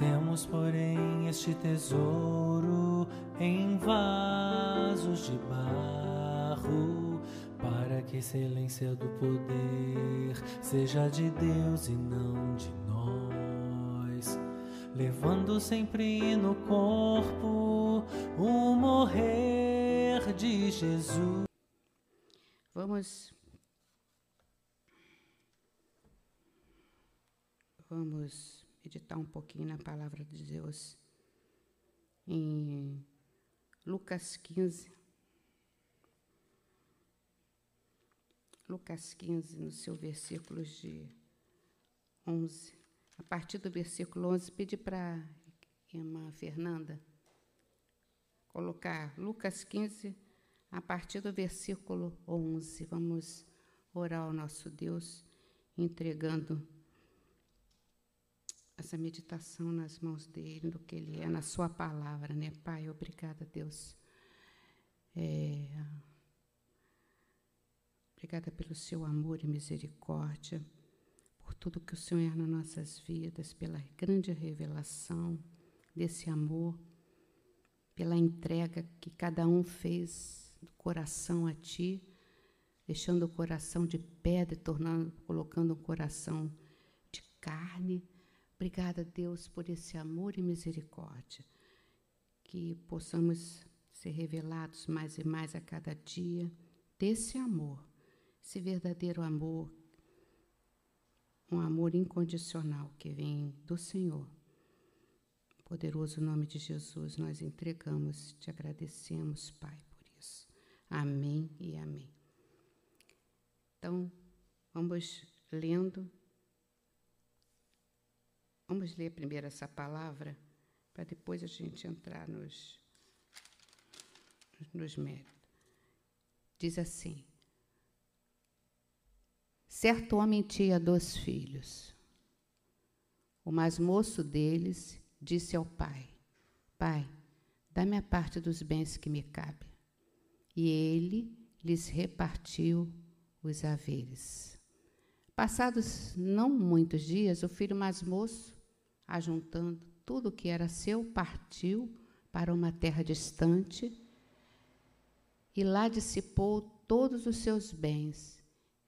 Temos, porém, este tesouro em vasos de barro, para que a excelência do poder seja de Deus e não de levando sempre no corpo o morrer de Jesus. Vamos. Vamos meditar um pouquinho na palavra de Deus. Em Lucas 15. Lucas 15, no seu versículo de 11. A partir do versículo 11, pedi para irmã Fernanda colocar Lucas 15, a partir do versículo 11. Vamos orar ao nosso Deus, entregando essa meditação nas mãos dele, do que ele é, na sua palavra, né, Pai? Obrigada, Deus. É, obrigada pelo seu amor e misericórdia, por tudo que o Senhor é nas nossas vidas, pela grande revelação desse amor, pela entrega que cada um fez do coração a Ti, deixando o coração de pedra e tornando, colocando um coração de carne Obrigada, Deus, por esse amor e misericórdia. Que possamos ser revelados mais e mais a cada dia desse amor, esse verdadeiro amor, um amor incondicional que vem do Senhor. Poderoso nome de Jesus, nós entregamos, te agradecemos, Pai, por isso. Amém e amém. Então, vamos lendo Vamos ler primeiro essa palavra, para depois a gente entrar nos, nos méritos. Diz assim: Certo homem tinha dois filhos. O mais moço deles disse ao pai: Pai, dá-me a parte dos bens que me cabe. E ele lhes repartiu os haveres. Passados não muitos dias, o filho mais moço ajuntando tudo o que era seu, partiu para uma terra distante e lá dissipou todos os seus bens,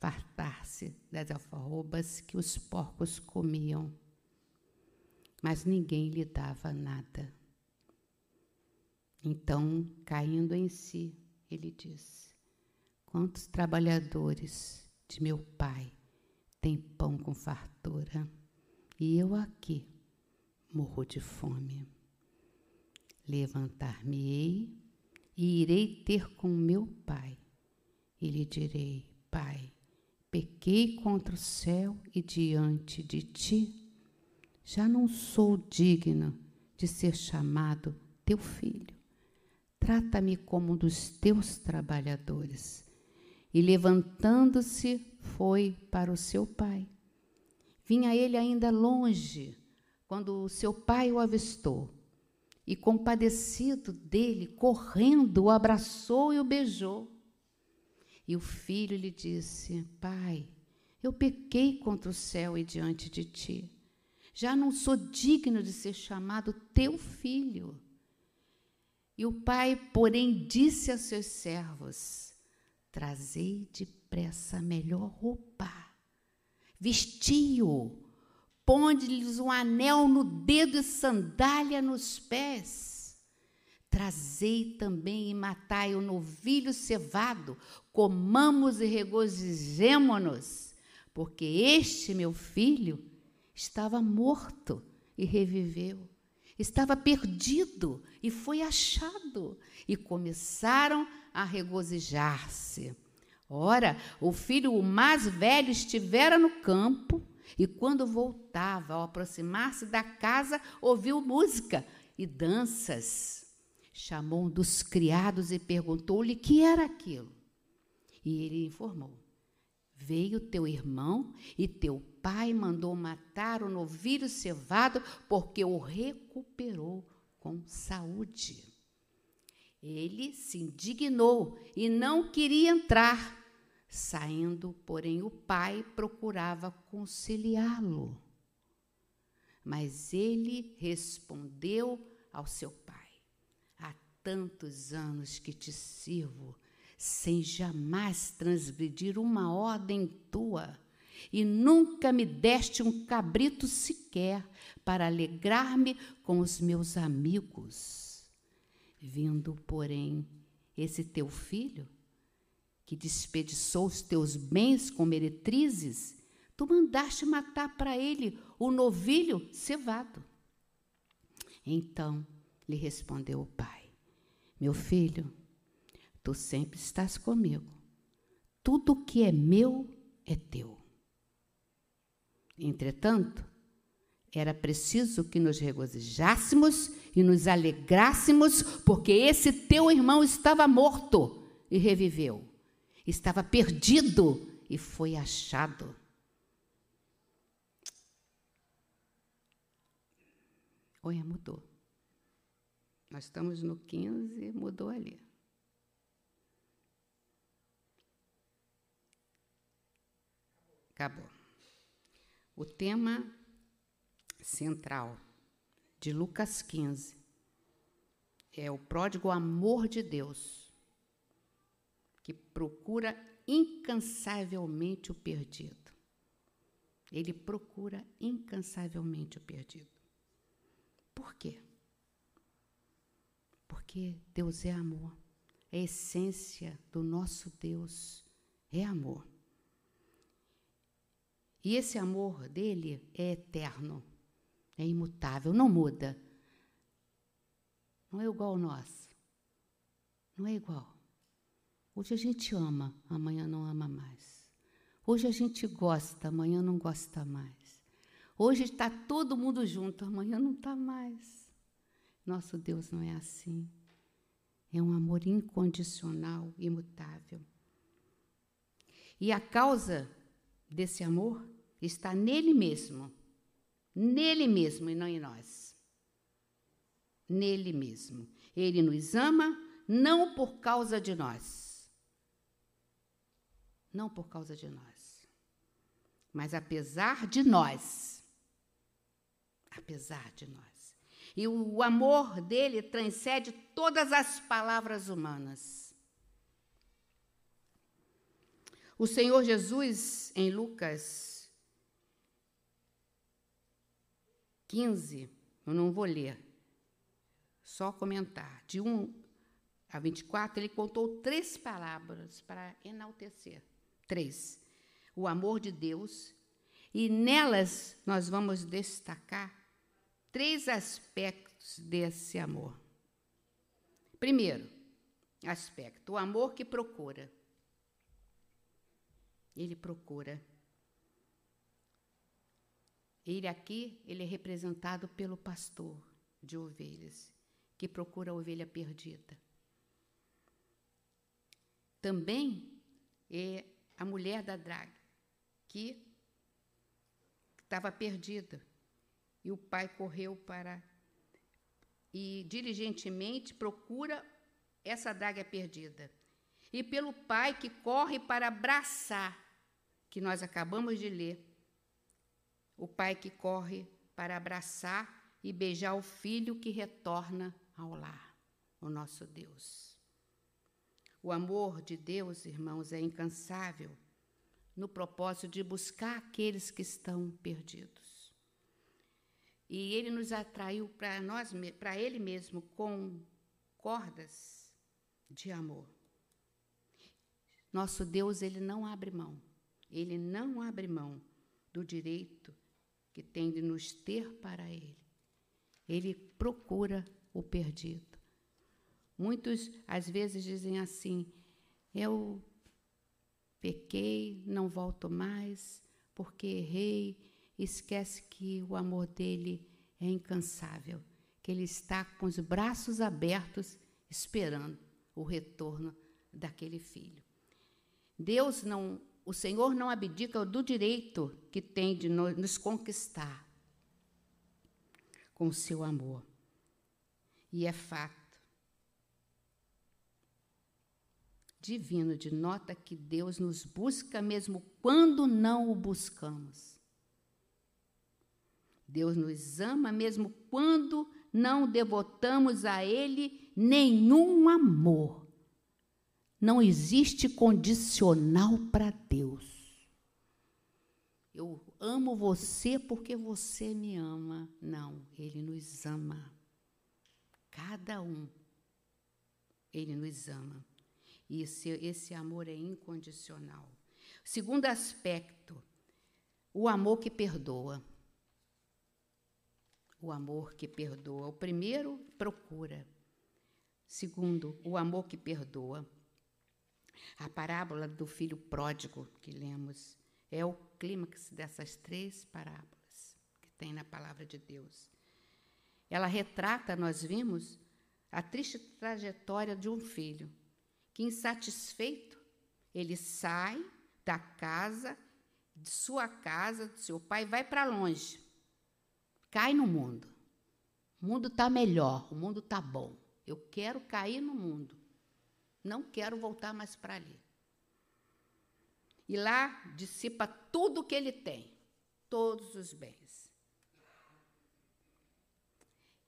fartar-se das alfarrobas que os porcos comiam, mas ninguém lhe dava nada. Então, caindo em si, ele disse: Quantos trabalhadores de meu pai têm pão com fartura? e eu aqui morro de fome. Levantar-me-ei e irei ter com meu pai, e lhe direi: Pai, pequei contra o céu e diante de ti. Já não sou digno de ser chamado teu filho. Trata-me como um dos teus trabalhadores. E levantando-se, foi para o seu pai. Vinha ele ainda longe, quando o seu pai o avistou. E compadecido dele, correndo, o abraçou e o beijou. E o filho lhe disse: Pai, eu pequei contra o céu e diante de ti. Já não sou digno de ser chamado teu filho. E o pai, porém, disse a seus servos: Trazei depressa a melhor roupa vestiu, ponde-lhes um anel no dedo e sandália nos pés. Trazei também e matai o novilho cevado, comamos e regozijemo-nos, porque este meu filho estava morto e reviveu. Estava perdido e foi achado. E começaram a regozijar-se. Ora, o filho mais velho estivera no campo e, quando voltava, ao aproximar-se da casa, ouviu música e danças. Chamou um dos criados e perguntou-lhe que era aquilo. E ele informou: Veio teu irmão e teu pai mandou matar o novilho cevado porque o recuperou com saúde. Ele se indignou e não queria entrar. Saindo, porém, o pai procurava conciliá-lo. Mas ele respondeu ao seu pai: tantos anos que te sirvo sem jamais transgredir uma ordem tua, e nunca me deste um cabrito sequer para alegrar-me com os meus amigos. Vindo, porém, esse teu filho, que despediçou os teus bens com meretrizes, tu mandaste matar para ele o novilho cevado. Então lhe respondeu o pai: Meu filho, Tu sempre estás comigo. Tudo que é meu é teu. Entretanto, era preciso que nos regozijássemos e nos alegrássemos, porque esse teu irmão estava morto e reviveu, estava perdido e foi achado. Olha, mudou. Nós estamos no 15, mudou ali. Acabou. O tema central de Lucas 15 é o pródigo amor de Deus, que procura incansavelmente o perdido. Ele procura incansavelmente o perdido. Por quê? Porque Deus é amor. A essência do nosso Deus é amor. E esse amor dele é eterno, é imutável, não muda. Não é igual ao nosso. Não é igual. Hoje a gente ama, amanhã não ama mais. Hoje a gente gosta, amanhã não gosta mais. Hoje está todo mundo junto, amanhã não está mais. Nosso Deus não é assim. É um amor incondicional, imutável. E a causa desse amor está nele mesmo. Nele mesmo e não em nós. Nele mesmo. Ele nos ama não por causa de nós. Não por causa de nós. Mas apesar de nós. Apesar de nós. E o amor dele transcende todas as palavras humanas. O Senhor Jesus, em Lucas 15, eu não vou ler, só comentar, de 1 a 24, ele contou três palavras para enaltecer. Três. O amor de Deus, e nelas nós vamos destacar três aspectos desse amor. Primeiro aspecto, o amor que procura. Ele procura. Ele aqui, ele é representado pelo pastor de ovelhas, que procura a ovelha perdida. Também é a mulher da draga, que estava perdida. E o pai correu para e diligentemente procura essa draga perdida e pelo pai que corre para abraçar, que nós acabamos de ler. O pai que corre para abraçar e beijar o filho que retorna ao lar, o nosso Deus. O amor de Deus, irmãos, é incansável no propósito de buscar aqueles que estão perdidos. E ele nos atraiu para nós, para ele mesmo com cordas de amor. Nosso Deus, ele não abre mão. Ele não abre mão do direito que tem de nos ter para ele. ele procura o perdido. Muitos às vezes dizem assim: eu pequei, não volto mais, porque errei, esquece que o amor dele é incansável, que ele está com os braços abertos esperando o retorno daquele filho. Deus não, o Senhor não abdica do direito que tem de nos conquistar com o seu amor. E é fato divino de nota que Deus nos busca mesmo quando não o buscamos. Deus nos ama mesmo quando não devotamos a Ele nenhum amor. Não existe condicional para Deus. Eu amo você porque você me ama. Não, Ele nos ama. Cada um. Ele nos ama. E esse, esse amor é incondicional. Segundo aspecto, o amor que perdoa. O amor que perdoa. O primeiro, procura. Segundo, o amor que perdoa. A parábola do filho pródigo que lemos é o clímax dessas três parábolas que tem na palavra de Deus. Ela retrata, nós vimos, a triste trajetória de um filho que, insatisfeito, ele sai da casa, de sua casa, do seu pai, vai para longe, cai no mundo. O mundo está melhor, o mundo está bom. Eu quero cair no mundo. Não quero voltar mais para ali. E lá dissipa tudo o que ele tem, todos os bens.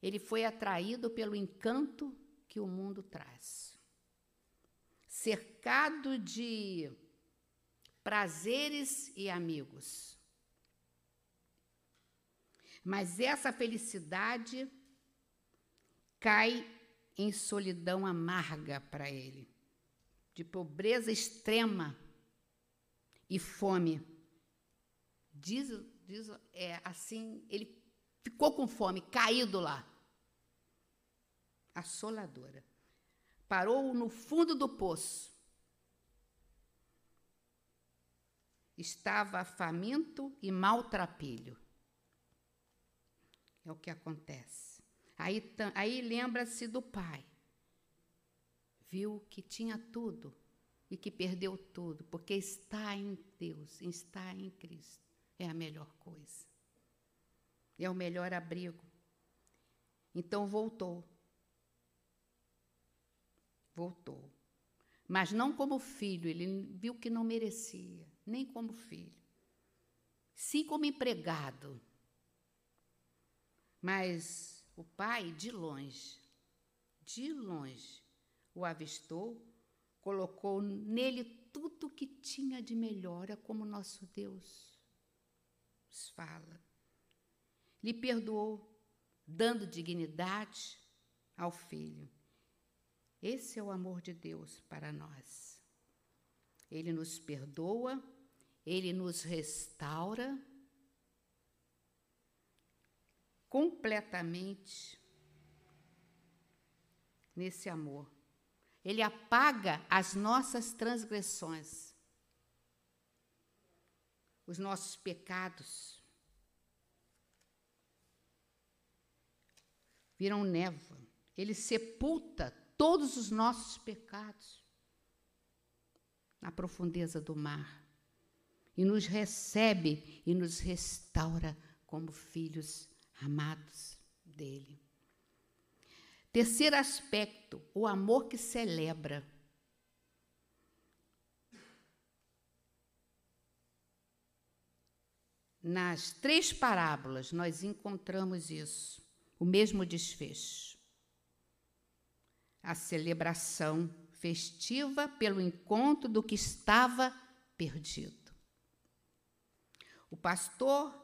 Ele foi atraído pelo encanto que o mundo traz. Cercado de prazeres e amigos. Mas essa felicidade cai em solidão amarga para ele, de pobreza extrema e fome. Diz, diz é, assim, ele ficou com fome, caído lá. Assoladora. Parou no fundo do poço. Estava faminto e maltrapilho. É o que acontece. Aí, aí lembra-se do pai. Viu que tinha tudo e que perdeu tudo, porque está em Deus, está em Cristo. É a melhor coisa. É o melhor abrigo. Então voltou. Voltou. Mas não como filho, ele viu que não merecia, nem como filho. Sim como empregado. Mas o pai, de longe, de longe, o avistou, colocou nele tudo que tinha de melhor, é como nosso Deus nos fala. Lhe perdoou, dando dignidade ao filho. Esse é o amor de Deus para nós. Ele nos perdoa, ele nos restaura completamente nesse amor. Ele apaga as nossas transgressões, os nossos pecados. Viram névoa. Ele sepulta todos os nossos pecados na profundeza do mar e nos recebe e nos restaura como filhos amados dele. Terceiro aspecto, o amor que celebra. Nas três parábolas, nós encontramos isso, o mesmo desfecho. A celebração festiva pelo encontro do que estava perdido. O pastor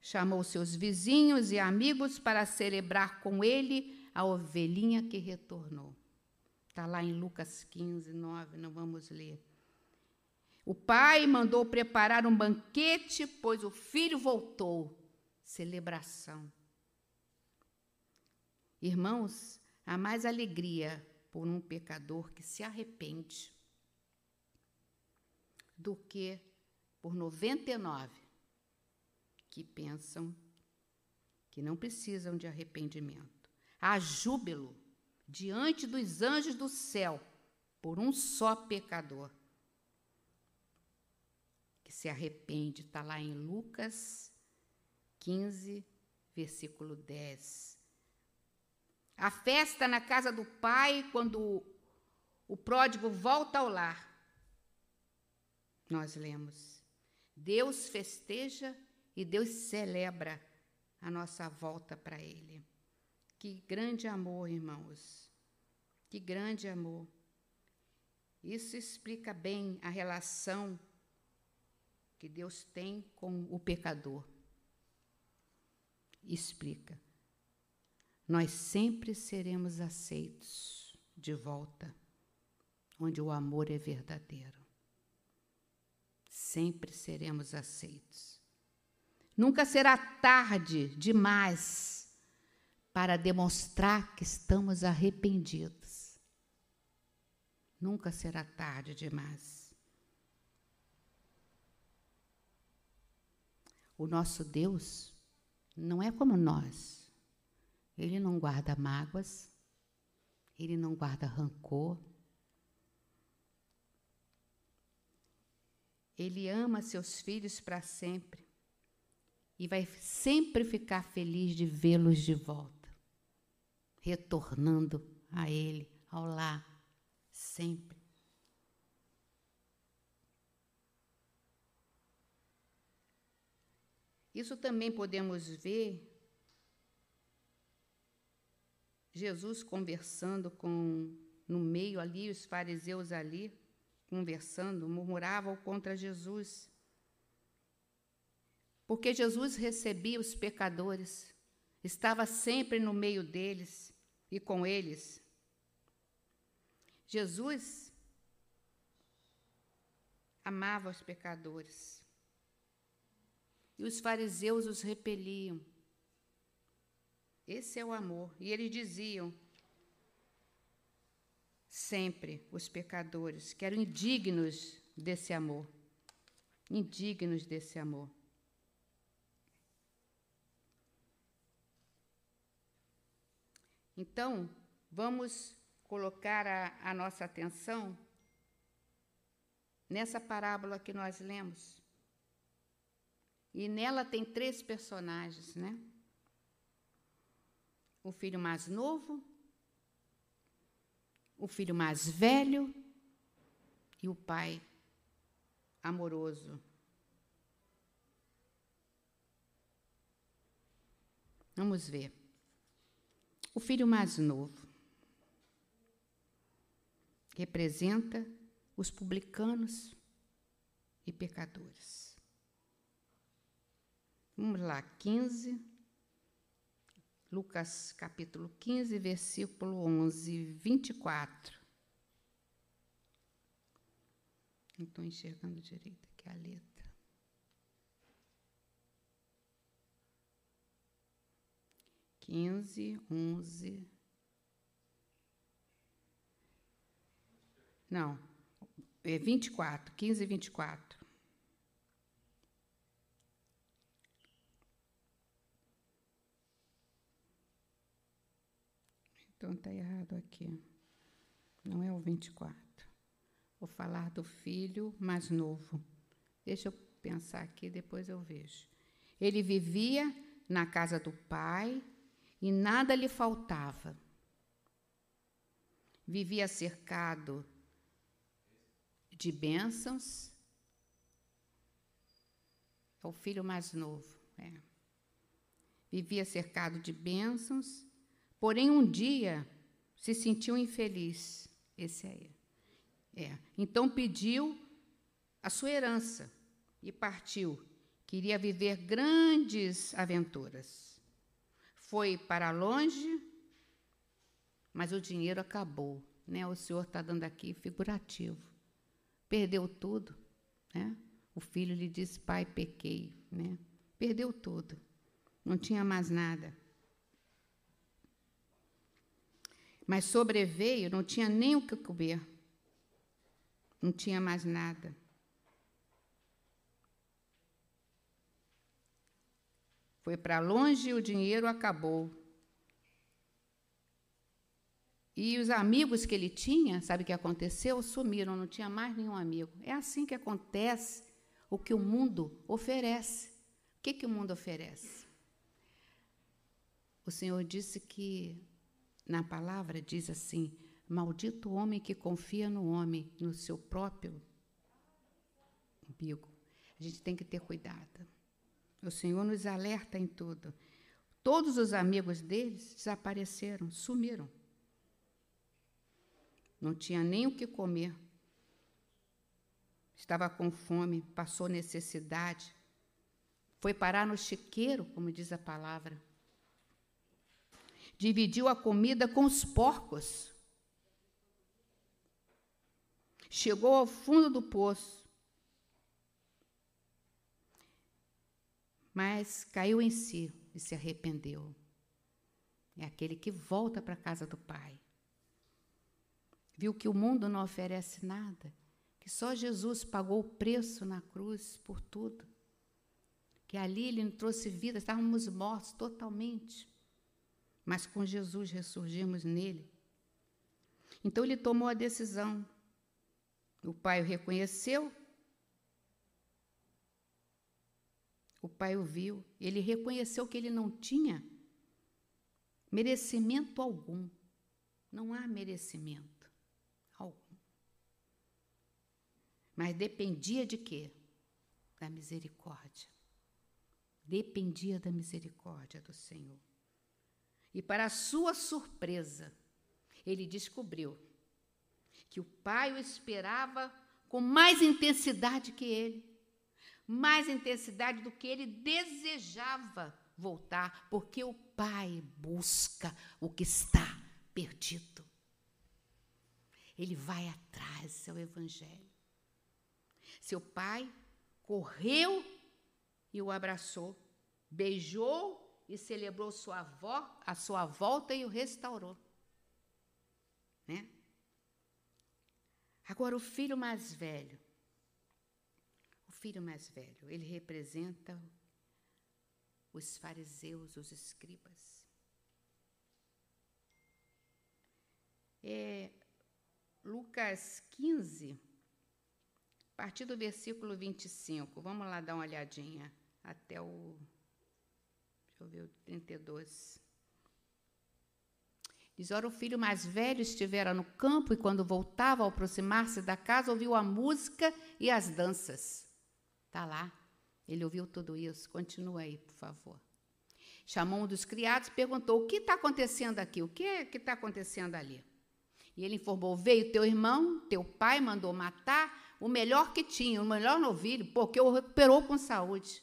Chamou seus vizinhos e amigos para celebrar com ele a ovelhinha que retornou. Está lá em Lucas 15, 9, não vamos ler. O pai mandou preparar um banquete, pois o filho voltou. Celebração. Irmãos, há mais alegria por um pecador que se arrepende do que por 99 que pensam que não precisam de arrependimento. Há júbilo diante dos anjos do céu por um só pecador que se arrepende. Está lá em Lucas 15, versículo 10. A festa na casa do pai, quando o pródigo volta ao lar. Nós lemos: Deus festeja e Deus celebra a nossa volta para Ele. Que grande amor, irmãos. Que grande amor. Isso explica bem a relação que Deus tem com o pecador. Explica. Nós sempre seremos aceitos de volta, onde o amor é verdadeiro. Sempre seremos aceitos. Nunca será tarde demais para demonstrar que estamos arrependidos. Nunca será tarde demais. O nosso Deus não é como nós. Ele não guarda mágoas, ele não guarda rancor. Ele ama seus filhos para sempre e vai sempre ficar feliz de vê-los de volta, retornando a Ele, ao lar, sempre. Isso também podemos ver Jesus conversando com no meio ali os fariseus ali conversando, murmuravam contra Jesus. Porque Jesus recebia os pecadores, estava sempre no meio deles e com eles. Jesus amava os pecadores. E os fariseus os repeliam. Esse é o amor. E eles diziam sempre os pecadores que eram indignos desse amor. Indignos desse amor. Então, vamos colocar a, a nossa atenção nessa parábola que nós lemos. E nela tem três personagens, né? O filho mais novo, o filho mais velho e o pai amoroso. Vamos ver. O filho mais novo representa os publicanos e pecadores. Vamos lá, 15, Lucas capítulo 15, versículo 11, 24. Não estou enxergando direito aqui a letra. Quinze, onze. Não, é vinte e quatro, quinze e vinte e quatro. Então está errado aqui. Não é o 24. Vou falar do filho mais novo. Deixa eu pensar aqui, depois eu vejo. Ele vivia na casa do pai e nada lhe faltava. Vivia cercado de bênçãos. É o filho mais novo. É. Vivia cercado de bênçãos, porém um dia se sentiu infeliz. Esse aí. É. Então pediu a sua herança e partiu. Queria viver grandes aventuras. Foi para longe, mas o dinheiro acabou. Né? O senhor está dando aqui figurativo. Perdeu tudo. Né? O filho lhe disse: Pai, pequei. Né? Perdeu tudo. Não tinha mais nada. Mas sobreveio, não tinha nem o que comer. Não tinha mais nada. Foi para longe e o dinheiro acabou. E os amigos que ele tinha, sabe o que aconteceu? Sumiram, não tinha mais nenhum amigo. É assim que acontece o que o mundo oferece. O que, que o mundo oferece? O Senhor disse que, na palavra, diz assim: Maldito o homem que confia no homem, no seu próprio umbigo. A gente tem que ter cuidado. O Senhor nos alerta em tudo. Todos os amigos deles desapareceram, sumiram. Não tinha nem o que comer. Estava com fome, passou necessidade. Foi parar no chiqueiro, como diz a palavra. Dividiu a comida com os porcos. Chegou ao fundo do poço. Mas caiu em si e se arrependeu. É aquele que volta para a casa do Pai viu que o mundo não oferece nada, que só Jesus pagou o preço na cruz por tudo, que ali ele trouxe vida, estávamos mortos totalmente, mas com Jesus ressurgimos nele. Então ele tomou a decisão. O pai o reconheceu, o pai o viu, ele reconheceu que ele não tinha merecimento algum. Não há merecimento. Mas dependia de quê? Da misericórdia. Dependia da misericórdia do Senhor. E para sua surpresa, ele descobriu que o pai o esperava com mais intensidade que ele, mais intensidade do que ele desejava voltar, porque o pai busca o que está perdido. Ele vai atrás, é evangelho. Seu pai correu e o abraçou, beijou e celebrou sua avó, a sua volta e o restaurou. Né? Agora, o filho mais velho. Filho mais velho, ele representa os fariseus, os escribas. É, Lucas 15, a partir do versículo 25, vamos lá dar uma olhadinha até o. Deixa eu ver o 32. Diz: Ora, o filho mais velho estivera no campo e, quando voltava ao aproximar-se da casa, ouviu a música e as danças. Está lá. Ele ouviu tudo isso. Continua aí, por favor. Chamou um dos criados e perguntou: O que está acontecendo aqui? O que está acontecendo ali? E ele informou: Veio teu irmão, teu pai mandou matar o melhor que tinha, o melhor novilho, porque o recuperou com saúde.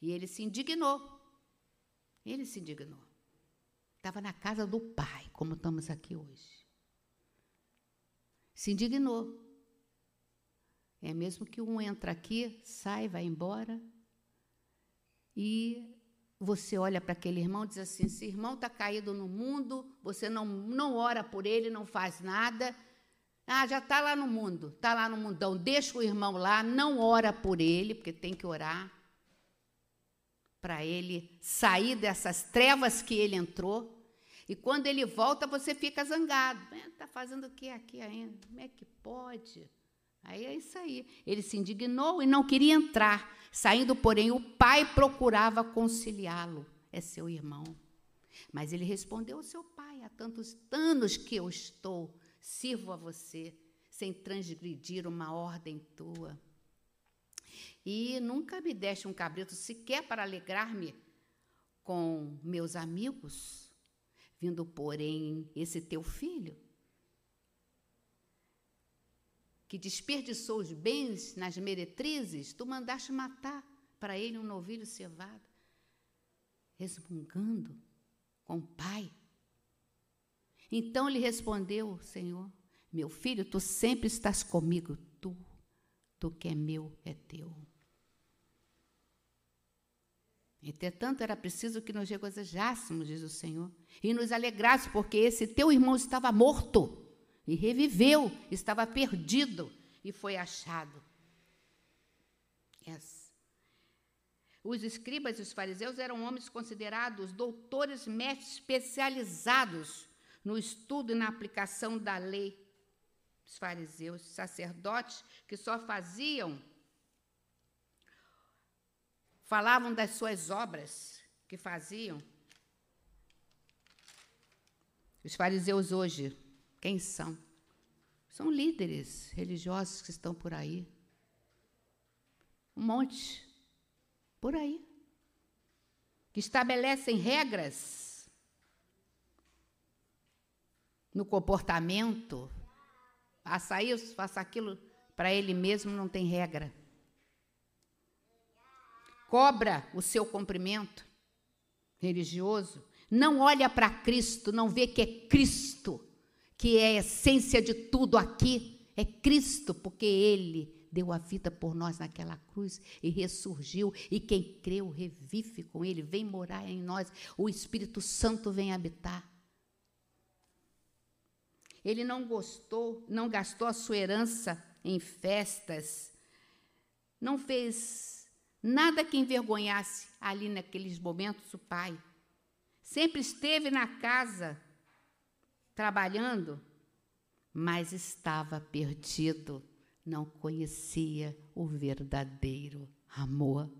E ele se indignou. Ele se indignou. Estava na casa do pai, como estamos aqui hoje. Se indignou. É mesmo que um entra aqui, sai, vai embora, e você olha para aquele irmão e diz assim: esse irmão está caído no mundo, você não, não ora por ele, não faz nada, ah, já está lá no mundo, está lá no mundão. Deixa o irmão lá, não ora por ele, porque tem que orar para ele sair dessas trevas que ele entrou. E quando ele volta, você fica zangado. Está fazendo o que aqui ainda? Como é que pode? Aí é isso aí. Ele se indignou e não queria entrar. Saindo, porém, o pai procurava conciliá-lo. É seu irmão. Mas ele respondeu ao seu pai: há tantos anos que eu estou sirvo a você sem transgredir uma ordem tua. E nunca me deste um cabrito sequer para alegrar-me com meus amigos, vindo, porém, esse teu filho, que desperdiçou os bens nas meretrizes, tu mandaste matar para ele um novilho cevado, resmungando com o pai. Então lhe respondeu Senhor: Meu filho, tu sempre estás comigo, tu, tu que é meu é teu. Entretanto, era preciso que nos regozijássemos, diz o Senhor, e nos alegrássemos, porque esse teu irmão estava morto e reviveu, estava perdido e foi achado. Yes. Os escribas e os fariseus eram homens considerados doutores mestres especializados no estudo e na aplicação da lei. Os fariseus, sacerdotes que só faziam falavam das suas obras que faziam. Os fariseus hoje, quem são? São líderes religiosos que estão por aí. Um monte. Por aí. Que estabelecem regras no comportamento. Faça isso, faça aquilo. Para ele mesmo não tem regra cobra o seu cumprimento religioso, não olha para Cristo, não vê que é Cristo, que é a essência de tudo aqui, é Cristo, porque Ele deu a vida por nós naquela cruz e ressurgiu, e quem creu revive com Ele, vem morar em nós, o Espírito Santo vem habitar. Ele não gostou, não gastou a sua herança em festas, não fez Nada que envergonhasse ali naqueles momentos o pai. Sempre esteve na casa trabalhando, mas estava perdido, não conhecia o verdadeiro amor.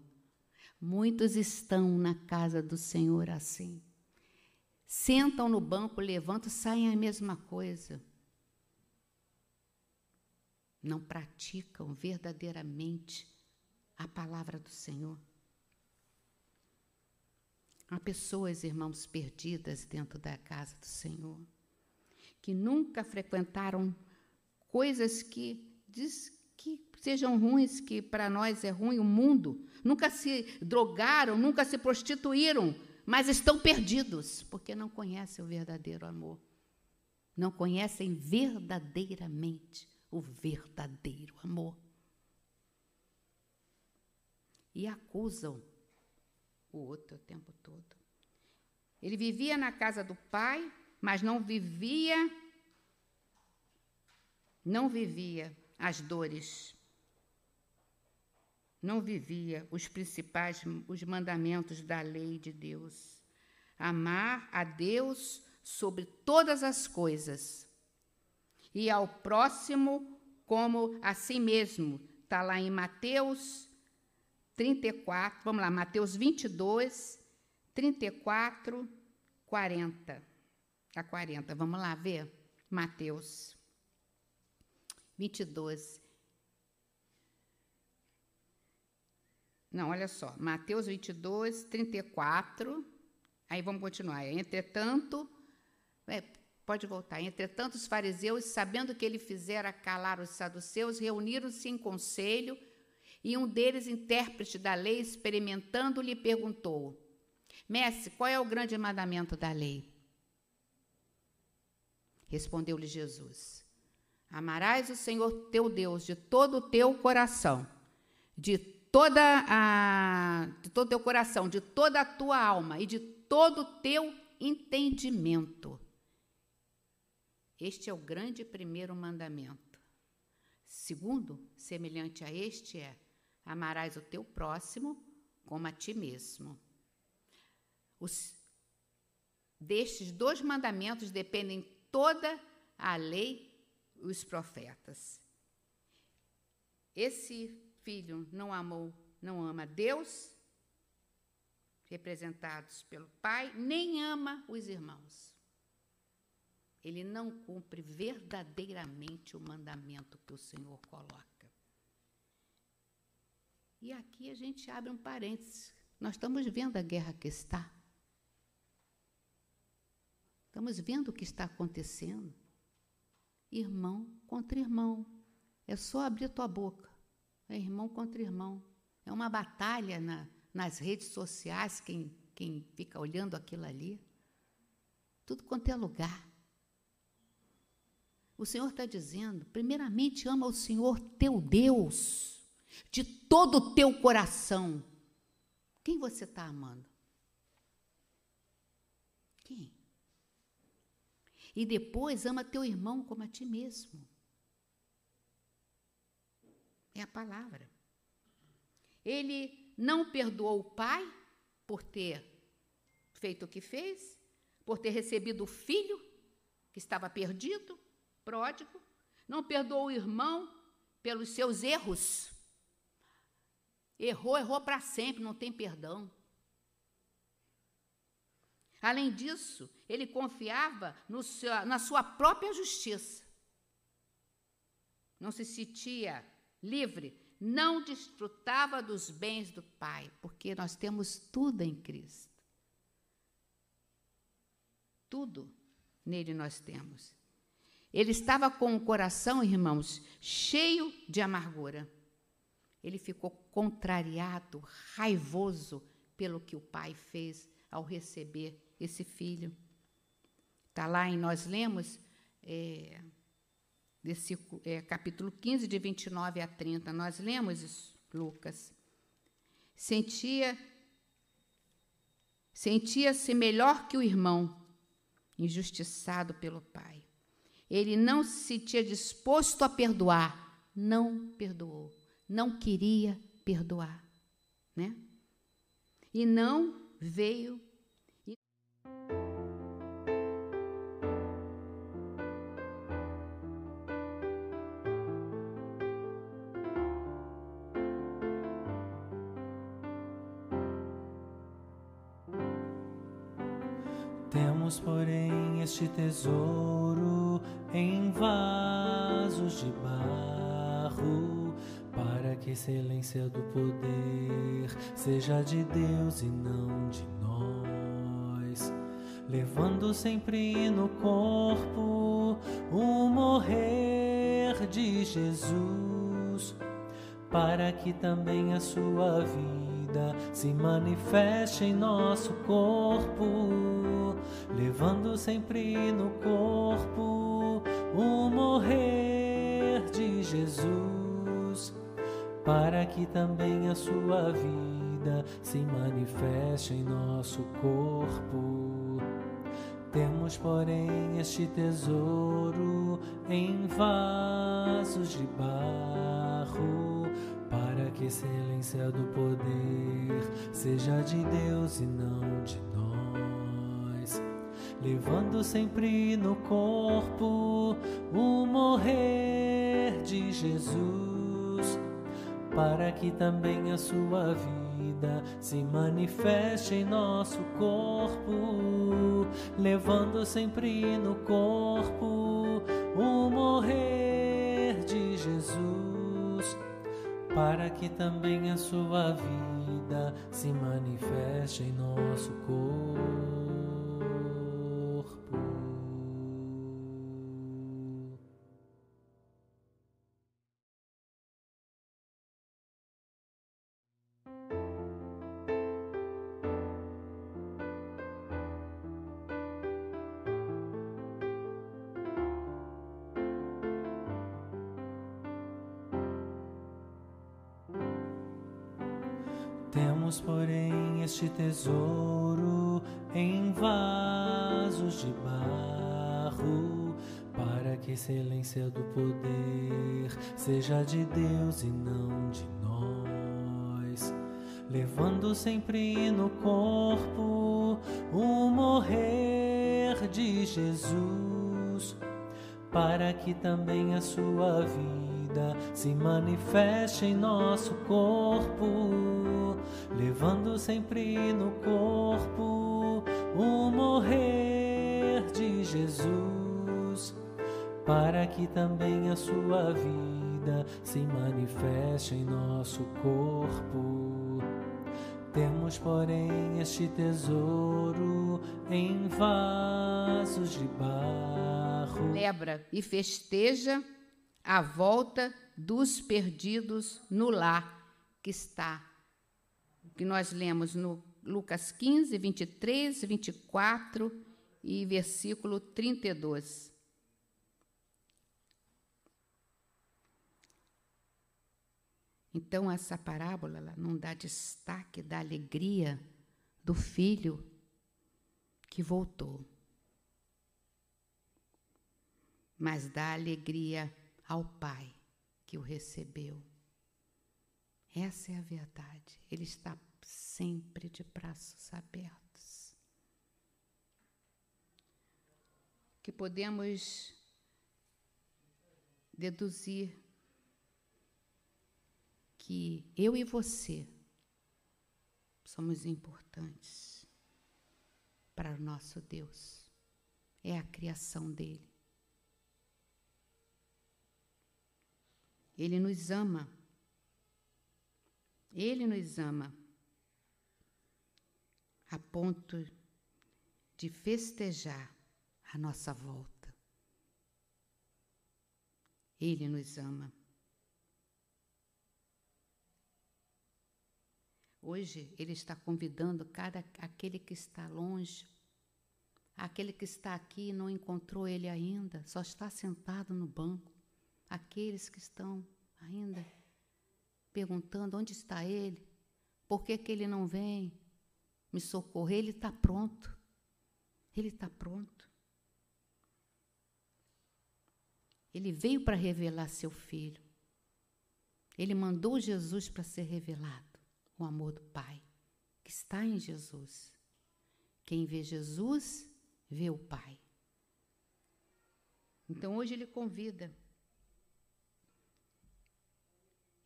Muitos estão na casa do Senhor assim. Sentam no banco, levantam, saem a mesma coisa. Não praticam verdadeiramente a palavra do Senhor. Há pessoas, irmãos, perdidas dentro da casa do Senhor, que nunca frequentaram coisas que diz que sejam ruins, que para nós é ruim o mundo, nunca se drogaram, nunca se prostituíram, mas estão perdidos, porque não conhecem o verdadeiro amor. Não conhecem verdadeiramente o verdadeiro amor e acusam o outro o tempo todo. Ele vivia na casa do pai, mas não vivia não vivia as dores. Não vivia os principais os mandamentos da lei de Deus. Amar a Deus sobre todas as coisas e ao próximo como a si mesmo. Está lá em Mateus 34, vamos lá, Mateus 22, 34, 40. A 40, vamos lá ver? Mateus 22. Não, olha só, Mateus 22, 34. Aí vamos continuar. Entretanto, é, pode voltar. Entretanto, os fariseus, sabendo que ele fizera calar os saduceus, reuniram-se em conselho e um deles, intérprete da lei, experimentando, lhe perguntou: Mestre, qual é o grande mandamento da lei? Respondeu-lhe Jesus: Amarás o Senhor teu Deus de todo o teu coração, de toda a de todo o teu coração, de toda a tua alma e de todo o teu entendimento. Este é o grande primeiro mandamento. Segundo, semelhante a este é: Amarás o teu próximo como a ti mesmo. Os, destes dois mandamentos dependem toda a lei e os profetas. Esse filho não amou, não ama Deus, representados pelo pai, nem ama os irmãos. Ele não cumpre verdadeiramente o mandamento que o Senhor coloca. E aqui a gente abre um parênteses. Nós estamos vendo a guerra que está. Estamos vendo o que está acontecendo. Irmão contra irmão. É só abrir tua boca. É irmão contra irmão. É uma batalha na, nas redes sociais, quem, quem fica olhando aquilo ali. Tudo quanto é lugar. O Senhor está dizendo: primeiramente, ama o Senhor teu Deus de todo o teu coração. Quem você está amando? Quem? E depois ama teu irmão como a ti mesmo. É a palavra. Ele não perdoou o pai por ter feito o que fez, por ter recebido o filho que estava perdido, pródigo, não perdoou o irmão pelos seus erros. Errou, errou para sempre, não tem perdão. Além disso, ele confiava seu, na sua própria justiça. Não se sentia livre, não desfrutava dos bens do Pai, porque nós temos tudo em Cristo. Tudo nele nós temos. Ele estava com o coração, irmãos, cheio de amargura. Ele ficou contrariado, raivoso pelo que o pai fez ao receber esse filho. Está lá em nós lemos, é, versículo, é, capítulo 15, de 29 a 30. Nós lemos isso, Lucas. Sentia sentia-se melhor que o irmão, injustiçado pelo pai. Ele não se sentia disposto a perdoar, não perdoou, não queria perdoar, né? E não veio este tesouro em vasos de barro, para que a excelência do poder seja de Deus e não de nós, levando sempre no corpo o morrer de Jesus, para que também a sua vida se manifeste em nosso corpo levando sempre no corpo o morrer de Jesus, para que também a sua vida se manifeste em nosso corpo. Temos, porém, este tesouro em vasos de barro, excelência do poder seja de Deus e não de nós. Levando sempre no corpo o morrer de Jesus, para que também a sua vida se manifeste em nosso corpo, levando sempre no corpo o morrer de Jesus, para que também a sua vida se manifeste em nosso corpo. Temos, porém, este tesouro em vasos de barro, para que a excelência do poder seja de Deus e não de nós, levando sempre no corpo o morrer de Jesus, para que também a sua vida se manifeste em nosso corpo levando sempre no corpo o morrer de Jesus, para que também a sua vida se manifeste em nosso corpo. Temos, porém, este tesouro em vasos de barro. Celebra e festeja a volta dos perdidos no lar que está que nós lemos no Lucas 15, 23, 24 e versículo 32. Então, essa parábola ela não dá destaque da alegria do filho que voltou, mas dá alegria ao pai que o recebeu. Essa é a verdade. Ele está sempre de braços abertos. Que podemos deduzir que eu e você somos importantes para o nosso Deus. É a criação dele. Ele nos ama. Ele nos ama a ponto de festejar a nossa volta. Ele nos ama. Hoje ele está convidando cada aquele que está longe, aquele que está aqui e não encontrou ele ainda, só está sentado no banco, aqueles que estão ainda perguntando onde está ele, por que, que ele não vem me socorrer, ele está pronto. Ele está pronto. Ele veio para revelar seu filho. Ele mandou Jesus para ser revelado o amor do Pai, que está em Jesus. Quem vê Jesus, vê o Pai. Então hoje ele convida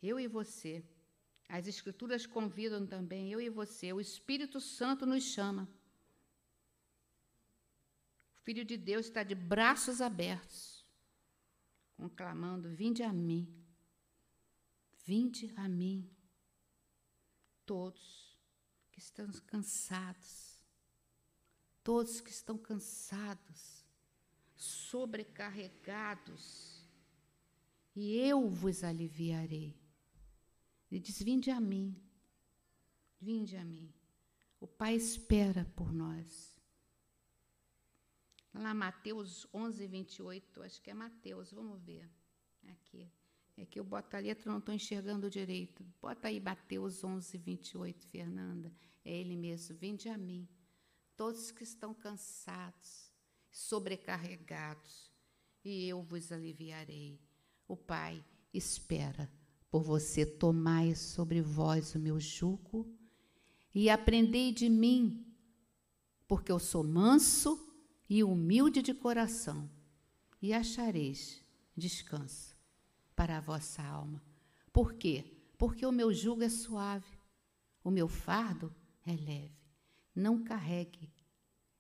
eu e você. As Escrituras convidam também eu e você. O Espírito Santo nos chama. O Filho de Deus está de braços abertos, conclamando: Vinde a mim, vinde a mim todos que estão cansados, todos que estão cansados, sobrecarregados, e eu vos aliviarei. Ele diz: Vinde a mim, vinde a mim. O Pai espera por nós. Lá Mateus 11, 28, acho que é Mateus, vamos ver. Aqui. É que eu boto a letra, não estou enxergando direito. Bota aí Mateus 11, 28, Fernanda. É ele mesmo. Vinde a mim, todos que estão cansados, sobrecarregados, e eu vos aliviarei. O Pai espera por você. Tomai sobre vós o meu jugo e aprendei de mim, porque eu sou manso e humilde de coração, e achareis descanso para a vossa alma. Por quê? Porque o meu jugo é suave, o meu fardo é leve. Não carregue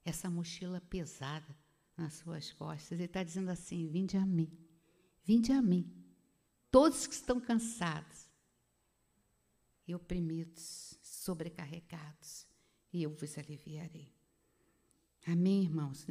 essa mochila pesada nas suas costas. Ele está dizendo assim: vinde a mim, vinde a mim, todos que estão cansados e oprimidos, sobrecarregados, e eu vos aliviarei. Amém, irmãos?